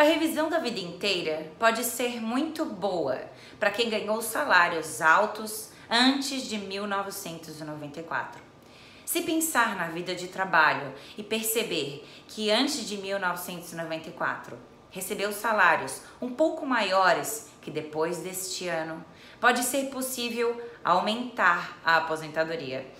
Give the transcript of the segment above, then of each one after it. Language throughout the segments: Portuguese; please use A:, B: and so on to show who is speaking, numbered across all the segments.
A: A revisão da vida inteira pode ser muito boa para quem ganhou salários altos antes de 1994. Se pensar na vida de trabalho e perceber que antes de 1994 recebeu salários um pouco maiores que depois deste ano, pode ser possível aumentar a aposentadoria.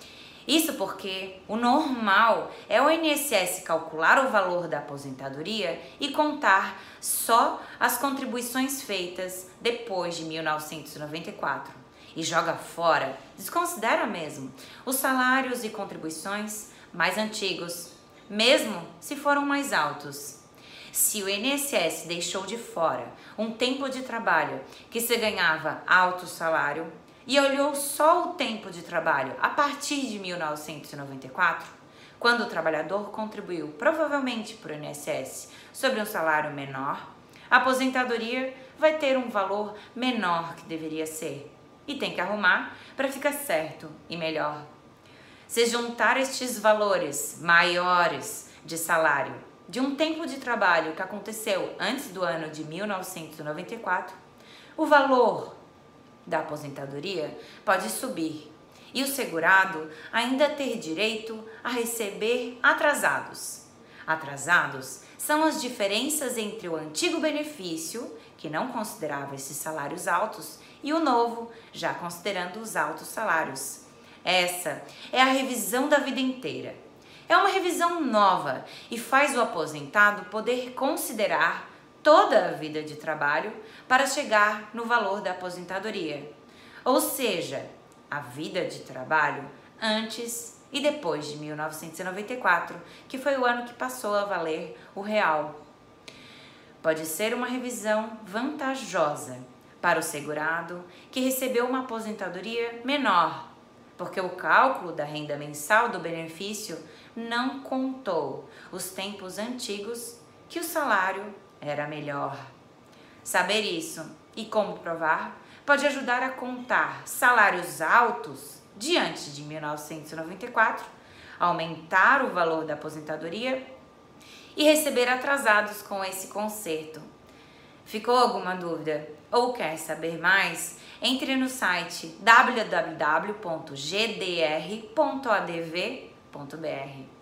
A: Isso porque o normal é o INSS calcular o valor da aposentadoria e contar só as contribuições feitas depois de 1994 e joga fora, desconsidera mesmo, os salários e contribuições mais antigos, mesmo se foram mais altos. Se o INSS deixou de fora um tempo de trabalho que se ganhava alto salário e olhou só o tempo de trabalho a partir de 1994, quando o trabalhador contribuiu provavelmente para o INSS sobre um salário menor, a aposentadoria vai ter um valor menor que deveria ser e tem que arrumar para ficar certo e melhor. Se juntar estes valores maiores de salário de um tempo de trabalho que aconteceu antes do ano de 1994, o valor da aposentadoria pode subir e o segurado ainda ter direito a receber atrasados. Atrasados são as diferenças entre o antigo benefício, que não considerava esses salários altos, e o novo, já considerando os altos salários. Essa é a revisão da vida inteira é uma revisão nova e faz o aposentado poder considerar toda a vida de trabalho para chegar no valor da aposentadoria. Ou seja, a vida de trabalho antes e depois de 1994, que foi o ano que passou a valer o real. Pode ser uma revisão vantajosa para o segurado que recebeu uma aposentadoria menor porque o cálculo da renda mensal do benefício não contou os tempos antigos que o salário era melhor. Saber isso e como provar pode ajudar a contar salários altos diante de 1994, aumentar o valor da aposentadoria e receber atrasados com esse conserto. Ficou alguma dúvida ou quer saber mais? Entre no site www.gdr.adv.br.